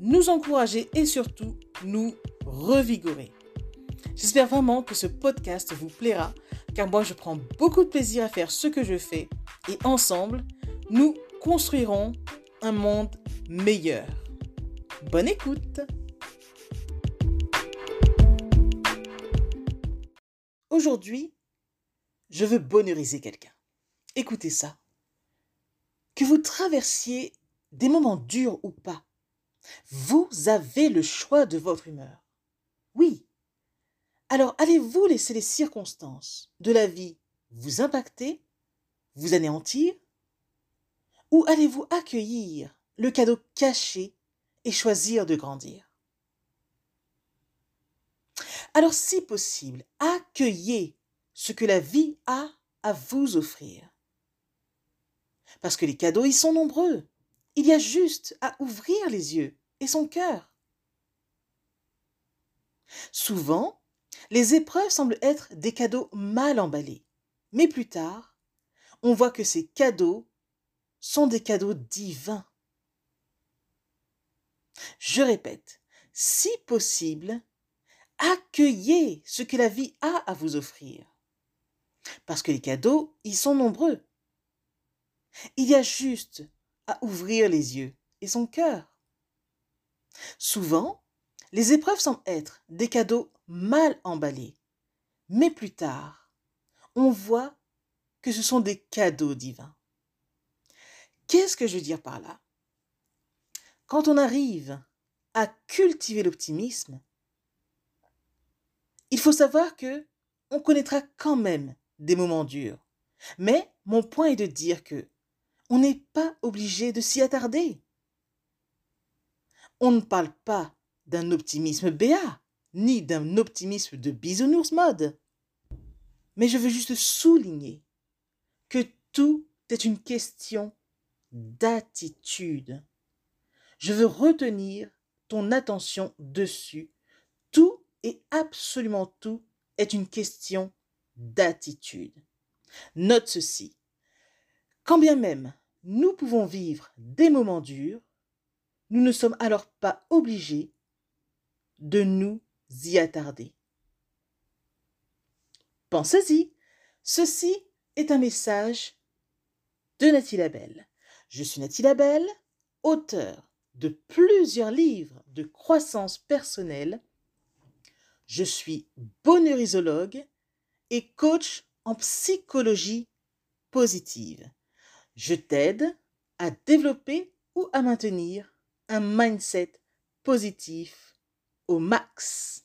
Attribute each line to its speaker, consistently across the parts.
Speaker 1: nous encourager et surtout nous revigorer. J'espère vraiment que ce podcast vous plaira, car moi je prends beaucoup de plaisir à faire ce que je fais et ensemble, nous construirons un monde meilleur. Bonne écoute Aujourd'hui, je veux bonheuriser quelqu'un. Écoutez ça. Que vous traversiez des moments durs ou pas, vous avez le choix de votre humeur. Oui. Alors allez-vous laisser les circonstances de la vie vous impacter, vous anéantir? Ou allez-vous accueillir le cadeau caché et choisir de grandir? Alors si possible, accueillez ce que la vie a à vous offrir. Parce que les cadeaux y sont nombreux. Il y a juste à ouvrir les yeux et son cœur. Souvent, les épreuves semblent être des cadeaux mal emballés, mais plus tard, on voit que ces cadeaux sont des cadeaux divins. Je répète, si possible, accueillez ce que la vie a à vous offrir. Parce que les cadeaux, ils sont nombreux. Il y a juste à ouvrir les yeux et son cœur. Souvent, les épreuves semblent être des cadeaux mal emballés, mais plus tard, on voit que ce sont des cadeaux divins. Qu'est-ce que je veux dire par là? Quand on arrive à cultiver l'optimisme, il faut savoir que on connaîtra quand même des moments durs. Mais mon point est de dire que on n'est pas obligé de s'y attarder. On ne parle pas d'un optimisme béat, ni d'un optimisme de bisounours mode. Mais je veux juste souligner que tout est une question d'attitude. Je veux retenir ton attention dessus. Tout et absolument tout est une question d'attitude. Note ceci. Quand bien même nous pouvons vivre des moments durs, nous ne sommes alors pas obligés de nous y attarder. Pensez-y, ceci est un message de Nathalie Labelle. Je suis Nathalie Labelle, auteur de plusieurs livres de croissance personnelle. Je suis bonheurisologue et coach en psychologie positive. Je t'aide à développer ou à maintenir un mindset positif au max.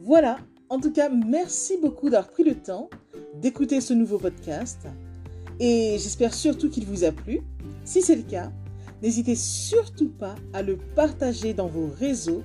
Speaker 1: Voilà, en tout cas, merci beaucoup d'avoir pris le temps d'écouter ce nouveau podcast et j'espère surtout qu'il vous a plu. Si c'est le cas, n'hésitez surtout pas à le partager dans vos réseaux